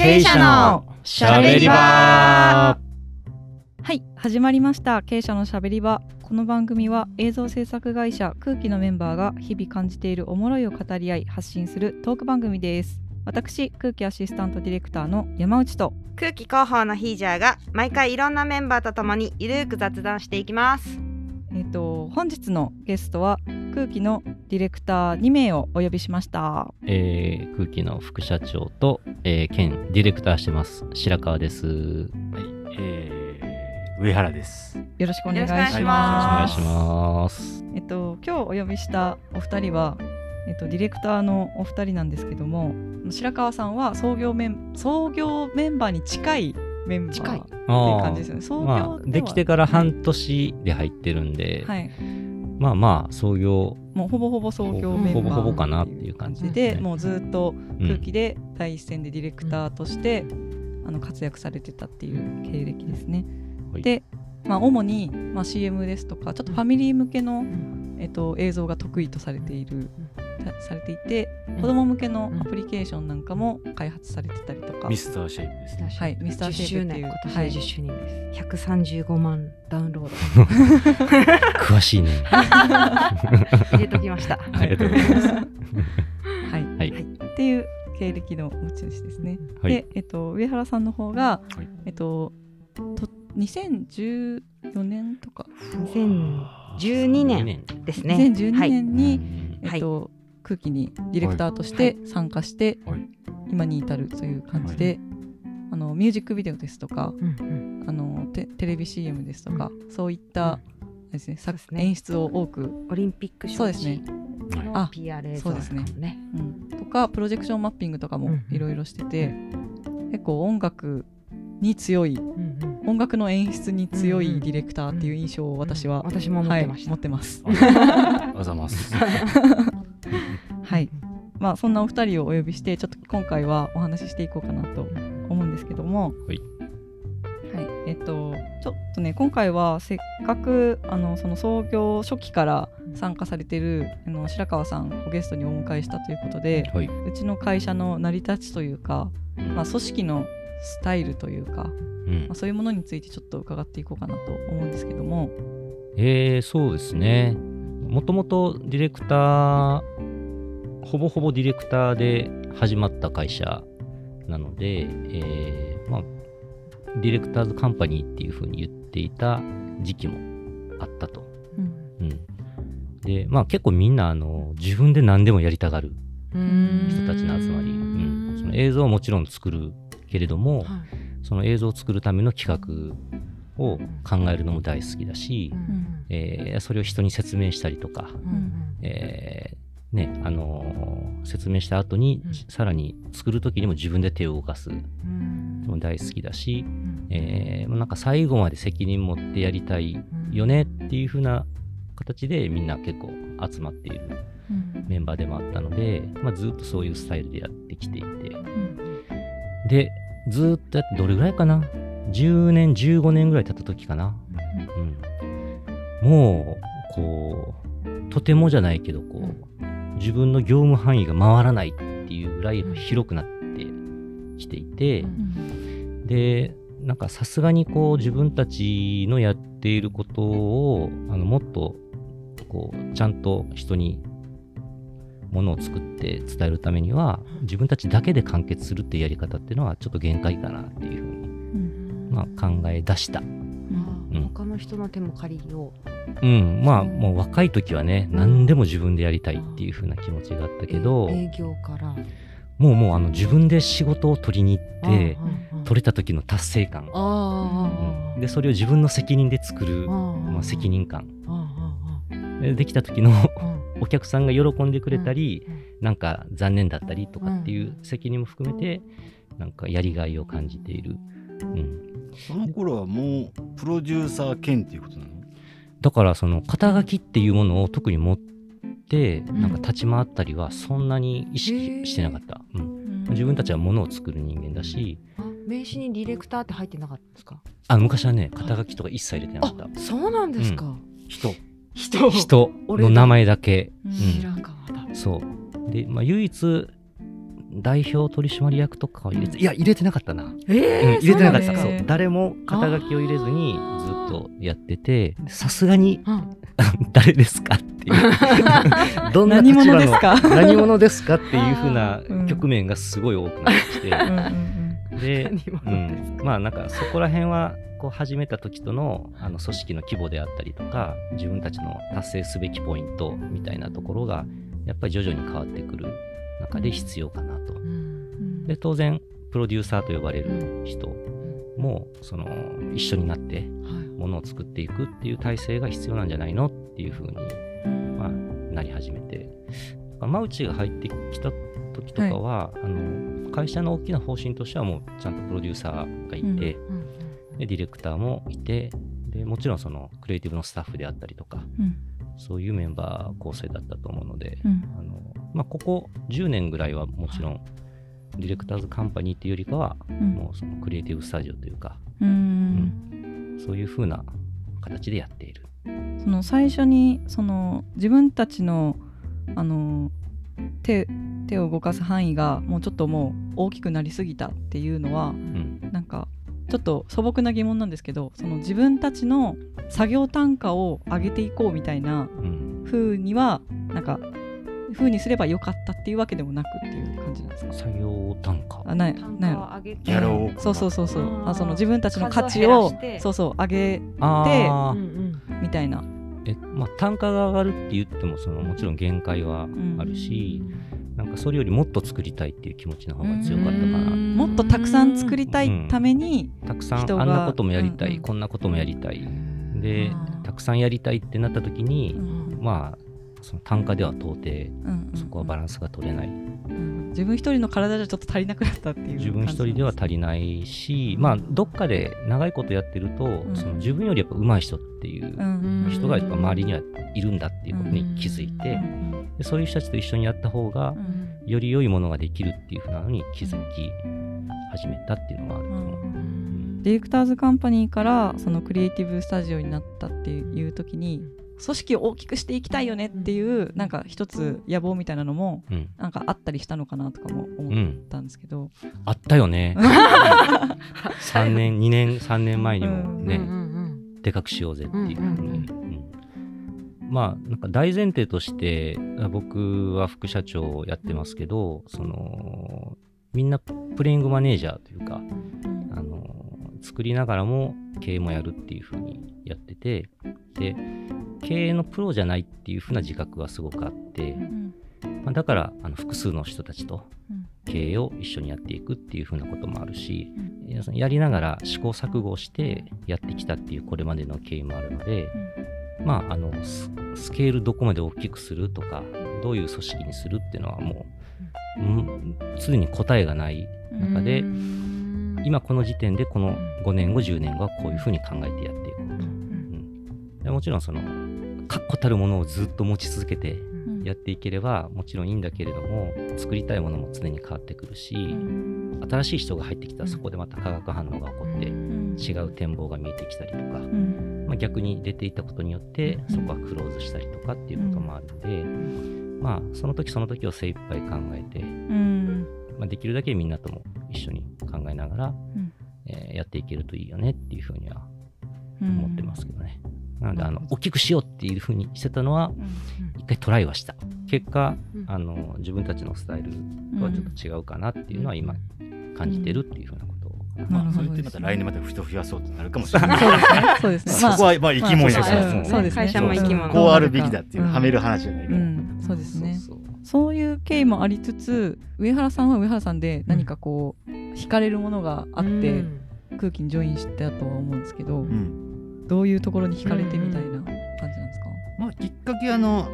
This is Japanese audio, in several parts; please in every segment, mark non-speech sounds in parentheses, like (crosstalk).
経営者のしゃべり場。はい始まりました。経営者のしゃべり場。この番組は映像制作会社空気のメンバーが日々感じているおもろいを語り合い発信するトーク番組です。私空気アシスタントディレクターの山内と。空気広報のヒージャーが毎回いろんなメンバーとともにゆるーく雑談していきますえっ、と本日のゲストは空気のディレクター2名をお呼びしましたえー空気の副社長と、えー兼ディレクターしてます白川です。よはい、えー、上原です。よろしくお願いしよろしくお願いしますろしくお願いします。えっと今日お呼びしたお二人はえっとディレクターのお二人なんですけども白川さんは創業メン創業メンバーに近いメンバー近い。っていう感じですよね。創業では、まあ、できてから半年で入ってるんで、はい、まあまあ創業。もうほぼほぼ創業メンバーほぼほぼかなっていう感じでね。もうずっとうん空気で第一線でディレクターとして、あの活躍されてたっていう経歴ですね。はい。で、まあ、主に、まあ、CM ですとかちょっとファミリー向けの、えっと、映像が得意とされている、さされていて子供向けのアプリケーションなんかも開発されてたりとか、ミスターシェイプですね。はい、ミスターシェイプっていう。10周年今年はいで10周年です、135万ダウンロー詳しいね。ド (laughs) 入れときました。ありがとうござい。ます。はい、はい。っていう経歴の持ち主ですね。はい。で、えっと、上原さんの方が、はい。えっと、と2014年とか、2012年ですね。2012はい年に、うんえっと空気にディレクターとして参加して、はい。今に至るという感じで、あのミュージックビデオですとかうんうん。あのテテレビ CM ですとか、そういった、ですね、作ね。演出を多く、オリンピックそうですね、のあ PR 映像そうですねとかもね。うん、とかプロジェクションマッピングとかもうんいろいろしてて、結構音楽に強いうんうん。音楽の演出に強うんうん。いディレクターっていう印象を私は、私も持ってました、はい、持ってます。あざます。はい。まあそんなお二人をお呼びしてちょっと今回はお話ししていこうかなと思うんですけども、はい。はい。えっとちょっとね今回はせっかくあのその創業初期から参加されてるあの白川さんをゲストにお迎えしたということで、はい。うちの会社の成り立ちというか、まあ組織のスタイルというか、うんまあ、そういうものについてちょっと伺っていこうかなと思うんですけども、えー、そうですね。もともとディレクター、ほぼほぼディレクターで始まった会社なので、えーまあ、ディレクターズカンパニーっていうふうに言っていた時期もあったと。うん。うん、で、まあ結構みんなあの自分で何でもやりたがる人たちの集まり、うん、その映像はもちろん作るけれども、その映像を作るための企画を考えるのも大好きだし、えーそれを人に説明したりとか、えーねあのー説明した後に、うん。さらに作る時にも自分で手を動かす。のも大好きだし、えーなんか最後まで責任持ってやりたいよねっていう風な形でみんな結構集まっているうん。メンバーでもあったので、まあ、ずっとそういうスタイルでやってきていて。うん。でずっとやってどれぐらいかな？10年15年ぐらい経った時かな、うん、もうこうとてもじゃないけどこう、自分の業務範囲が回らないっていうぐらい広くなってきていて、うんでなんかさすがにこう自分たちのやっていることをあのもっとこうちゃんと人にものを作って伝えるためには自分たちだけで完結するっていうやり方っていうのはちょっと限界かなっていうふうに、うんまあ、考え出した。他の人の手も借りよう。うん、まあもう若い時はね何でも自分でやりたいっていうふうな気持ちがあったけど営業から。もうもうあの自分で仕事を取りに行ってあ取れた時の達成感。でそれを自分の責任で作る、あまあ、責任感。あでできた時のあお客さんが喜んでくれたり、うんなんか残念だったりとかっていう責任も含めて、なんかやりがいを感じている、うん、その頃はもうプロデューサー兼っていうことなの？だからその肩書きっていうものを特に持ってん。なんか立ち回ったりはそんなに意識してなかった、うん、うん。自分たちはものを作る人間だし。あ名刺にディレクターって入ってなかったんですか？あ昔はね肩書きとか一切入れてなかった。そうなんですか、人。人。人。の名前だけ、うん。うん白川だそう。で、まあ、唯一代表取締役とかは入れて、いや、入れてなかったな。えうん入れてなかった。そう。なん。ですかそう。誰も肩書きを入れずにずっとやってて、さすがにうん。(laughs) 誰ですかっていう。(laughs) どんな何立場の者ですか？何者ですかっていう風な (laughs) うん。局面がすごい多くなってきて、で、何うん、まあなんかそこら辺はこう始めた時とのあの組織の規模であったりとか自分たちの達成すべきポイントみたいなところがやっぱり徐々に変わってくる中で必要かなと。うん。で当然プロデューサーと呼ばれる人もその一緒になってものを作っていくっていう体制が必要なんじゃないのっていうふうに、まあ、なり始めて、まあ、マウチが入ってきた時とかは、あの会社の大きな方針としてはもうちゃんとプロデューサーがいて、でディレクターもいてでもちろんそのクリエイティブのスタッフであったりとかうん。そういうメンバー構成だったと思うので、うんまあ、ここ10年ぐらいはもちろんディレクターズカンパニーっていうよりかは、うん。もうそのクリエイティブスタジオというか、うん。そういう風な形でやっている。その最初にその自分たちのあの手手を動かす範囲がもうちょっともう大きくなりすぎたっていうのはうん。なんかちょっと素朴な疑問なんですけどその自分たちの作業単価を上げていこうみたいなうん。風にはなんか風にすればよかったっていうわけでもなくっていう感じなんですか？作業単価。あない単ない価を上げて。ギャラをそうそうそうそう。あその自分たちの価値数をそうそう上げあー。うんうんみたいな。えまあ、単価が上がるって言ってもそのもちろん限界はあるし、なんかそれよりもっと作りたいっていう気持ちの方が強かったかな。もっとたくさん作りたいために、たくさん人があんなこともやりたい、うんうん。こんなこともやりたい。でたくさんやりたいってなった時に、うん。まあその単価では到底そこはバランスが取れない、うん自分一人の体じゃちょっと足りなくなったっていう自分一人では足りないし、まあどっかで長いことやってると、ん。その自分よりやっぱ上手い人っていううん人がやっぱ周りにはいるんだっていうことに気づいて、でそういう人たちと一緒にやった方がうんより良いものができるっていうふうなのに気づき始めたっていうのがあると思う。ディレクターズカンパニーからそのクリエイティブスタジオになったっていう時に組織を大きくしていきたいよねっていうなんか一つ野望みたいなのもうん。なんかあったりしたのかなとかもう思っん、たんですけど、あったよね。(laughs) 3年2年3年前にもね、うんうんでかくしようぜっていう。ふうんうん。うんまあなんか大前提としてあ僕は副社長をやってますけどそのみんなプレイングマネージャーというかあの作りながらも経営もやるっていうふうにやっててで経営のプロじゃないっていうふうな自覚はすごくあって、うんまあ、だからあの複数の人たちとうん。経営を一緒にやっていくっていうふうなこともあるし、やりながら試行錯誤をしてやってきたっていうこれまでの経緯もあるので、まああのススケールどこまで大きくするとかどういう組織にするっていうのはもう、うん。常に答えがない中で、今この時点でこの5年後10年後はこういうふうに考えてやっていこうと、もちろんその確固たるものをずっと持ち続けてうん。やっていければもちろんいいんだけれども作りたいものも常に変わってくるし、新しい人が入ってきたらそこでまた化学反応が起こってうん。違う展望が見えてきたりとか、うん。まあ、逆に出ていったことによってそこはクローズしたりとかっていうこともあるので、まあその時その時を精一杯考えて、うん。まあ、できるだけみんなとも一緒に考えながら、ん。えーやっていけるといいよねっていうふうにはうん思ってますけどね。なのであの大きくしようっていうふうにしてたのはうん。一回トライはした。結果うんあの自分たちのスタイルとはちょっと違うかなっていうのは今感じてるっていうふうなことかな。なるほどそれってまた来年また人増やそうとなるかもしれない。そうですね。そうですね。(laughs) そこはまあ生き物やかまあら。うんそうですね。会社も生き物こうあるべきだっていううん。はめる話じゃないから。うん。そうですね。そうそう。そういう経緯もありつつ上原さんは上原さんで何かこう惹かれるものがあって、空気にジョインしたとは思うんですけど、うんどういうところに惹かれてみたいな感じなんですか、まあきっかけはあの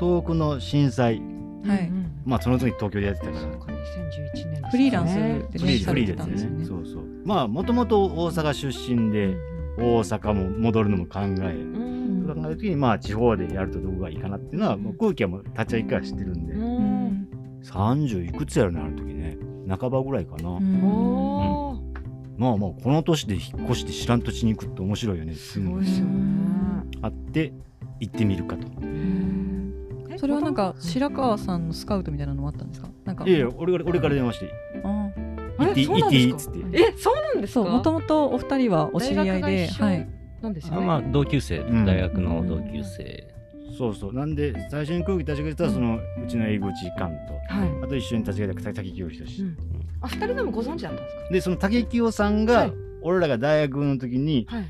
東北の震災、はい。まあその時東京でやってたから。2011年フリーランスでフリーフリーね。そうそう。まあもともと大阪出身で大阪も戻るのも考え、うん。考える時にまあ地方でやるとどこがいいかなっていうのはもう空気はもう立ち上げから知ってるんで、うん。30いくつやるのある時ね。半ばぐらいかな、まあまあこの年で引っ越して知らん土地に行くって面白いよね。っていうのがすごいですよね。あって行ってみるかと。それはなんか白川さんのスカウトみたいなのもあったんですか？なんか。いやいや俺から俺から電話して。あ行っていい？そうなん行っていいですかっつって。えそうなんですか？そうもともとお二人はお知り合い大学がで、一緒はい、あなんですよね。まあ同級生、ん。大学の同級生、そうそう。なんで最初に空気立ち上げたそのうちの江口寛とはい。あと一緒に立ち上げた竹清仁うん。あ二人でもご存知だったんですでその竹清さんがはい。俺らが大学の時にかはい。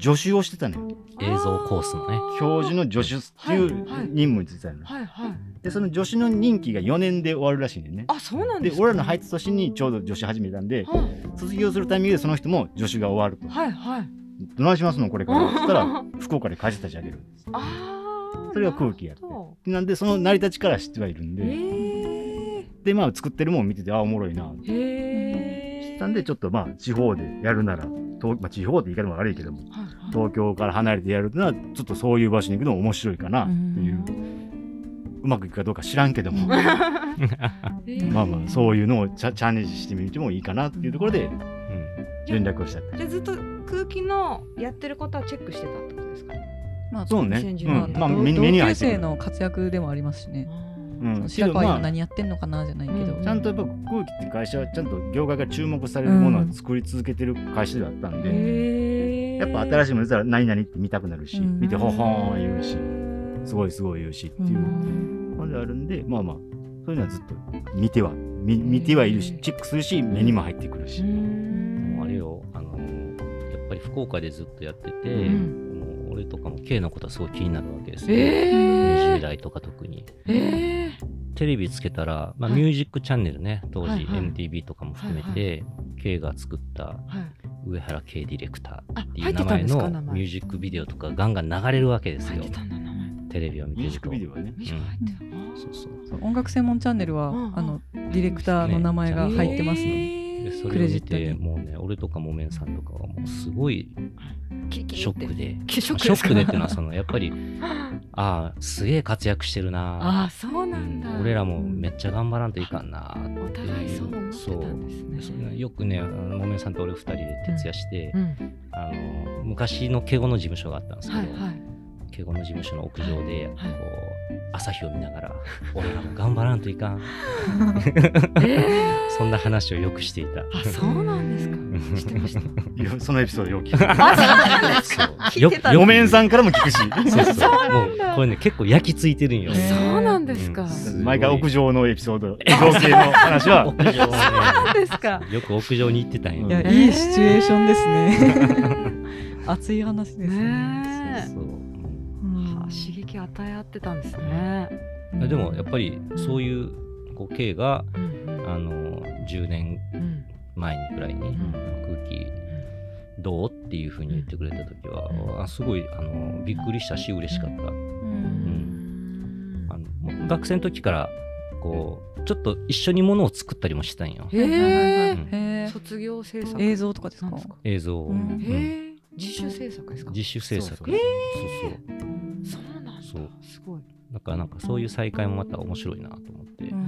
助手をしてたのよ映像コースのね。教授の助手っていう任務についてたの。よはいはい。でその助手の任期が4年で終わるらしいね。んねあそうなんでか？です俺らの入った年にちょうど助手始めたんではい。卒業するタイミングでその人も助手が終わると。はいはい。どないしますの？これから。(laughs) そしたら福岡で会社立ち上げるああそれが空気やって。なんでその成り立ちから知ってはいるんどで。へでまあ作ってるもんを見ててあおもろいな。えへえなんでちょっとまあ地方でやるなら東、まあ、地方って言い方も悪いけどもはいはい。東京から離れてやるのはちょっとそういう場所に行くのも面白いかなっていう。うまくいくかどうか知らんけども。(laughs) (laughs) まあまあそういうのをチャチャレンジしてみてもいいかなっていうところでうん。連絡をしたじゃあずっと空気のやってることはチェックしてたってことですか？まあそうね、2010うん、まあ同目に目には同級生入っての活躍でもありますしね、うん。白川今何やってんのかなじゃないけど、うん。ちゃんとやっぱ空気って会社はちゃんと業界が注目されるものを作り続けてる会社ではあったんで、やっぱ新しいもの出たら何々って見たくなるし、うん。見てほほーん言うしすごいすごい言うしっていう。のであるんでまあまあそういうのはずっと見ては見見てはいるしチェックするし目にも入ってくるし、あれよあのやっぱり福岡でずっとやってて、俺とかも K のことはすごい気になるわけですよ、え20え代とか特に。ええテレビつけたら、まあ、はい。ミュージックチャンネルね。当時、MTV とかも含めて、K が作ったはい。上原 K ディレクターあっていう名前のミュージックビデオとかガンガン流れるわけですよ。入ってたんだ名前。テレビを見てミュージッるとクビデオはね。ミュそうそうそう。音楽専門チャンネルは、あのディレクターの名前が入ってますので、そクれを見てレジットに。もうね俺とかもめんさんとかはもうすごいキキショックで。ショックショックでっていうのはそのやっぱり (laughs) ああすげえ活躍してるな。ああそうなんだ、うん俺らもめっちゃ頑張らんといかんなおって互いそう思いうってたんですね。よくねもめんさんと俺二人で徹夜して、うん。あの昔の敬語の事務所があったんですけど、はいはい。敬語の事務所の屋上で、はい。こう朝日を見ながら (laughs) 俺らも頑張らんといかん。え (laughs) そんな話をよくしていた。ー、あそうなんですか。してました。そのエピソードよく聞くよお面さんからも聞くし。そうそう。もうこれね結構焼き付いてるんよ、そうなんですか、うん。すごい毎回屋上のエピソード造形の話は。(laughs) ですか。ねよく屋上に行ってたんよ、いや、えーいいシチュエーションですね。熱い話ですねね。そうそう刺激与え合ってたんですね、うん。でもやっぱりそういうこう K がうんうん。あの10年うん前にぐらいにん。空気どうっていうふうに言ってくれた時は、うん。あすごいあのびっくりしたし嬉しかった、ううん。んあの学生の時からこうちょっと一緒にものを作ったりもしたんよ。へえうん。へー。卒業制作映像とかですか？なんですか？映像。を、うん。うん。へえ自主制作ですか？自主制作。そうそうそうなんだ。そう。すごい。だからなんかそういう再会もまた面白いなと思って、うん。へ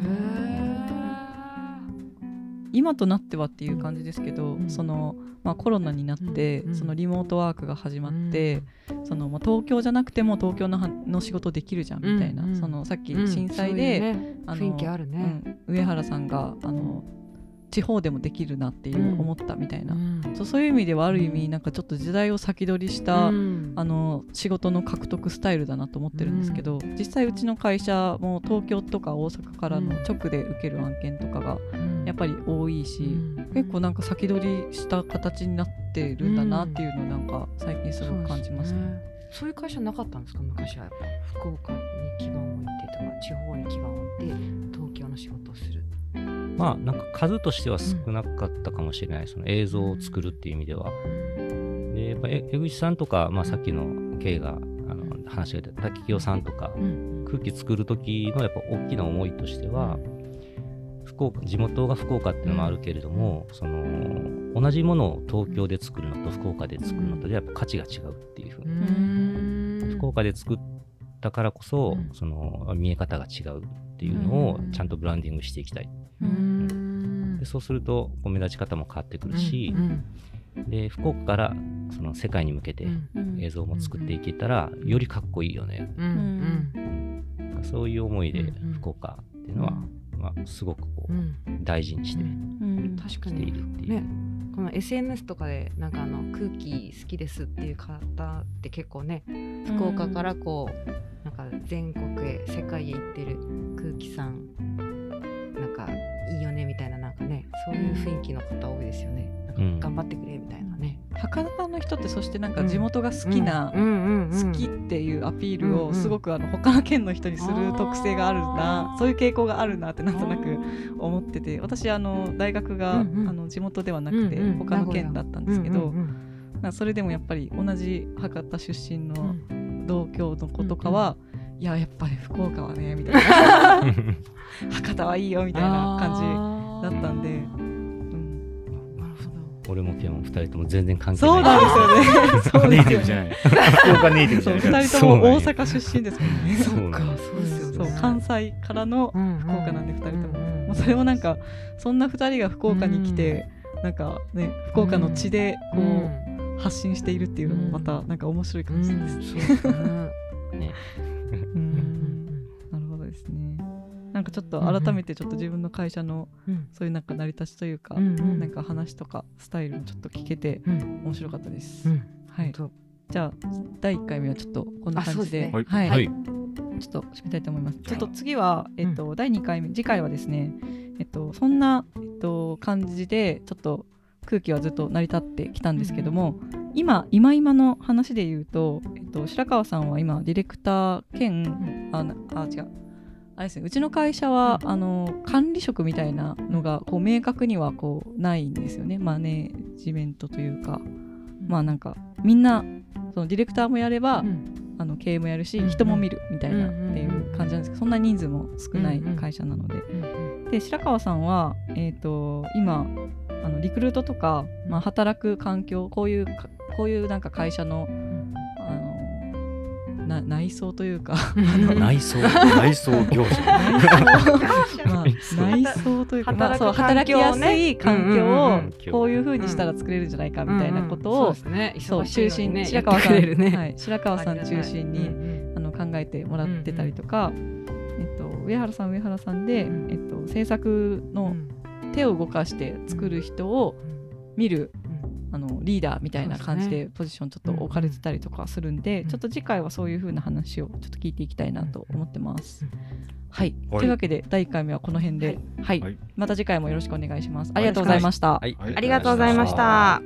今となってはっていう感じですけど、うん。そのまあ、コロナになって、うんそのリモートワークが始まって、そのまあ、東京じゃなくても東京のはの仕事できるじゃんみたいな、うんうんそのさっきうん。震災で、あの上原さんがあの地方でもできるなっていううん。思ったみたいな、うん。そうそういう意味ではある意味なんかちょっと時代を先取りした、うん。あの仕事の獲得スタイルだなと思ってるんですけど、実際うちの会社も東京とか大阪からの直で受ける案件とかがやっぱり多いし、うん。結構なんか先取りした形になってるんだなっていうのをなんか最近すごく感じますね。そういう会社なかったんですか？昔はやっぱ。福岡に基盤を置いてとか地方に基盤を置いて東京の仕事をするまあなんか数としては少なかったかもしれない、その映像を作るっていう意味では。でやっぱえ江口さんとか、まあ、さっきの K があの話が出た滝清さんとか、うん。空気作る時のやっぱ大きな思いとしては、福岡地元が福岡っていうのもあるけれども、その同じものを東京で作るのと福岡で作るのとでやっぱ価値が違うっていうふううに、ん。福岡で作ったからこそ、うん。その見え方が違うっていうのをうんちゃんとブランディングしていきたい、うん。でそうするとこう目立ち方も変わってくるしう、ん。で福岡からその世界に向けてうん。うん映像も作っていけたらよりかっこいいよね、うん。うん。そういう思いでうん。福岡っていうのは、まはすごくこう、大事にして、確かにいるっていう。ねこの SNS とかでなんかあの空気好きですっていう方って結構ね福岡からこうなんか全国へ世界へ行ってる空気さんなんかいいよねみたいななんかねそういう雰囲気の方多いですよね。なんか頑張ってくれみたいなね。博多の人ってそしてなんか地元が好きな、好きっていうアピールをすごくあの他の県の人にする特性があるな、そういう傾向があるなってなんとなく思ってて私あの大学が、あの地元ではなくて他の県だったんですけど、それでもやっぱり同じ博多出身の同郷の子とかは、いややっぱり福岡はねみたいな。(laughs) 博多はいいよみたいな感じだったんで。俺もピアノ二人とも全然関係ない。そうなんですよね。ネイティブじゃない。福岡ネイティブじゃない。二人とも大阪出身ですもんね。そうか、そうですよね。関西からの福岡なんで二人とも。もうそれもなんかそんな二人が福岡に来て、なんかね福岡の地でこう発信しているっていうのもまたなんか面白い感じです。ね。(laughs) なんかちょっと改めてちょっと自分の会社のそういうなんか成り立ちというか、なんか話とかスタイルもちょっと聞けて面白かったです。はい。じゃあ第1回目はちょっとこんな感じで、はい、はい、ちょっと締めたいと思います。ちょっと次は、えっと、第2回目次回はですね、えっと、そんな、えっと、感じでちょっと空気はずっと成り立ってきたんですけども、今今今の話で言うと、えっと、白川さんは今ディレクター兼、ああ違うあれですね、うちの会社は、あの管理職みたいなのがこう明確にはこうないんですよね。マネジメントというか、まあなんかみんなそのディレクターもやれば、うん、あの経営もやるし、人も見るみたいなっていう感じなんですけどそんな人数も少ない会社なので、で白川さんは、えーと、今あのリクルートとか、まあ、働く環境こういうこういうなんか会社のな内装というか内装。内装業者。(laughs) まあ、内装というか働,、まあ、働きやすい環境をこういうふうにしたら作れるんじゃないかみたいなことを、そう中心に白川さん、はい、白川さん中心にあの考えてもらってたりとか、えっと、上原さん上原さんで、えっと、制作の手を動かして作る人を見るあのリーダーみたいな感じでポジションちょっと置かれてたりとかするんで、うん、ちょっと次回はそういう風な話をちょっと聞いていきたいなと思ってます。はい、はい、というわけで第1回目はこの辺で、はい、はい、また次回もよろしくお願いします。ありがとうございました。はい、ありがとうございました。